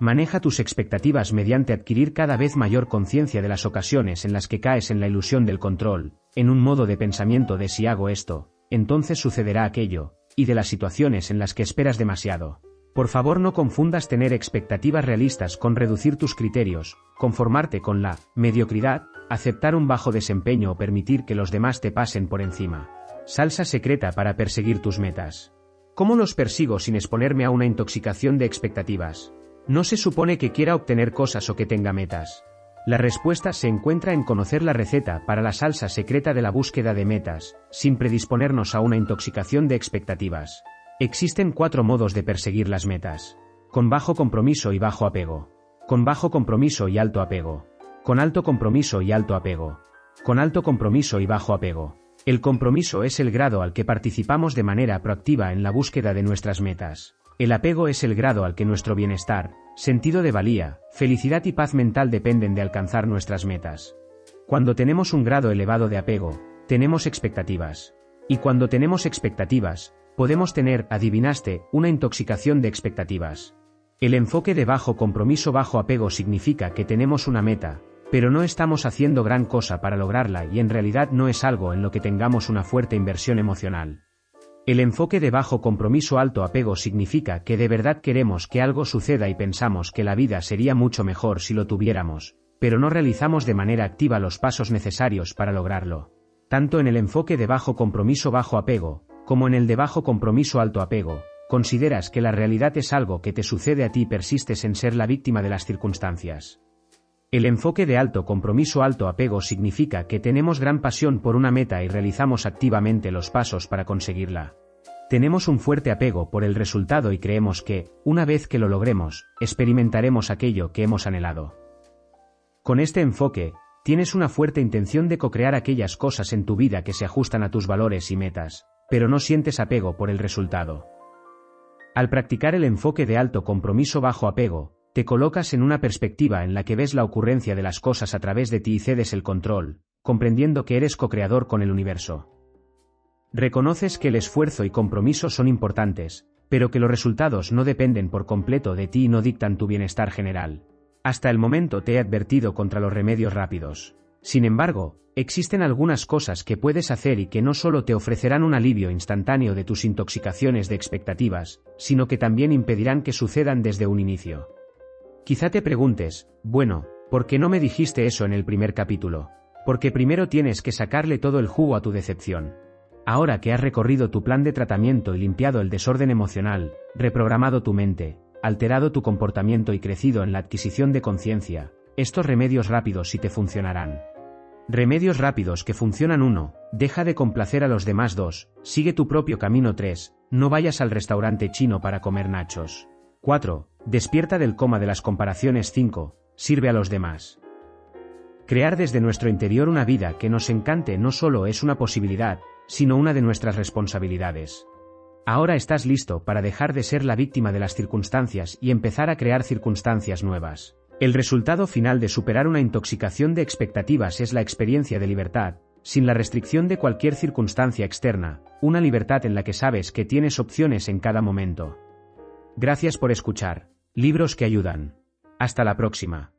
Maneja tus expectativas mediante adquirir cada vez mayor conciencia de las ocasiones en las que caes en la ilusión del control, en un modo de pensamiento de si hago esto, entonces sucederá aquello, y de las situaciones en las que esperas demasiado. Por favor no confundas tener expectativas realistas con reducir tus criterios, conformarte con la mediocridad, aceptar un bajo desempeño o permitir que los demás te pasen por encima. Salsa secreta para perseguir tus metas. ¿Cómo los persigo sin exponerme a una intoxicación de expectativas? No se supone que quiera obtener cosas o que tenga metas. La respuesta se encuentra en conocer la receta para la salsa secreta de la búsqueda de metas, sin predisponernos a una intoxicación de expectativas. Existen cuatro modos de perseguir las metas. Con bajo compromiso y bajo apego. Con bajo compromiso y alto apego. Con alto compromiso y alto apego. Con alto compromiso y bajo apego. El compromiso es el grado al que participamos de manera proactiva en la búsqueda de nuestras metas. El apego es el grado al que nuestro bienestar, sentido de valía, felicidad y paz mental dependen de alcanzar nuestras metas. Cuando tenemos un grado elevado de apego, tenemos expectativas. Y cuando tenemos expectativas, podemos tener, adivinaste, una intoxicación de expectativas. El enfoque de bajo compromiso bajo apego significa que tenemos una meta, pero no estamos haciendo gran cosa para lograrla y en realidad no es algo en lo que tengamos una fuerte inversión emocional. El enfoque de bajo compromiso alto apego significa que de verdad queremos que algo suceda y pensamos que la vida sería mucho mejor si lo tuviéramos, pero no realizamos de manera activa los pasos necesarios para lograrlo. Tanto en el enfoque de bajo compromiso bajo apego, como en el de bajo compromiso alto apego, consideras que la realidad es algo que te sucede a ti y persistes en ser la víctima de las circunstancias. El enfoque de alto compromiso alto apego significa que tenemos gran pasión por una meta y realizamos activamente los pasos para conseguirla. Tenemos un fuerte apego por el resultado y creemos que, una vez que lo logremos, experimentaremos aquello que hemos anhelado. Con este enfoque, tienes una fuerte intención de co-crear aquellas cosas en tu vida que se ajustan a tus valores y metas, pero no sientes apego por el resultado. Al practicar el enfoque de alto compromiso bajo apego, te colocas en una perspectiva en la que ves la ocurrencia de las cosas a través de ti y cedes el control, comprendiendo que eres co-creador con el universo. Reconoces que el esfuerzo y compromiso son importantes, pero que los resultados no dependen por completo de ti y no dictan tu bienestar general. Hasta el momento te he advertido contra los remedios rápidos. Sin embargo, existen algunas cosas que puedes hacer y que no solo te ofrecerán un alivio instantáneo de tus intoxicaciones de expectativas, sino que también impedirán que sucedan desde un inicio. Quizá te preguntes, bueno, ¿por qué no me dijiste eso en el primer capítulo? Porque primero tienes que sacarle todo el jugo a tu decepción. Ahora que has recorrido tu plan de tratamiento y limpiado el desorden emocional, reprogramado tu mente, alterado tu comportamiento y crecido en la adquisición de conciencia, estos remedios rápidos sí te funcionarán. Remedios rápidos que funcionan 1. Deja de complacer a los demás 2. Sigue tu propio camino 3. No vayas al restaurante chino para comer nachos. 4. Despierta del coma de las comparaciones 5. Sirve a los demás. Crear desde nuestro interior una vida que nos encante no solo es una posibilidad, sino una de nuestras responsabilidades. Ahora estás listo para dejar de ser la víctima de las circunstancias y empezar a crear circunstancias nuevas. El resultado final de superar una intoxicación de expectativas es la experiencia de libertad, sin la restricción de cualquier circunstancia externa, una libertad en la que sabes que tienes opciones en cada momento. Gracias por escuchar. Libros que ayudan. Hasta la próxima.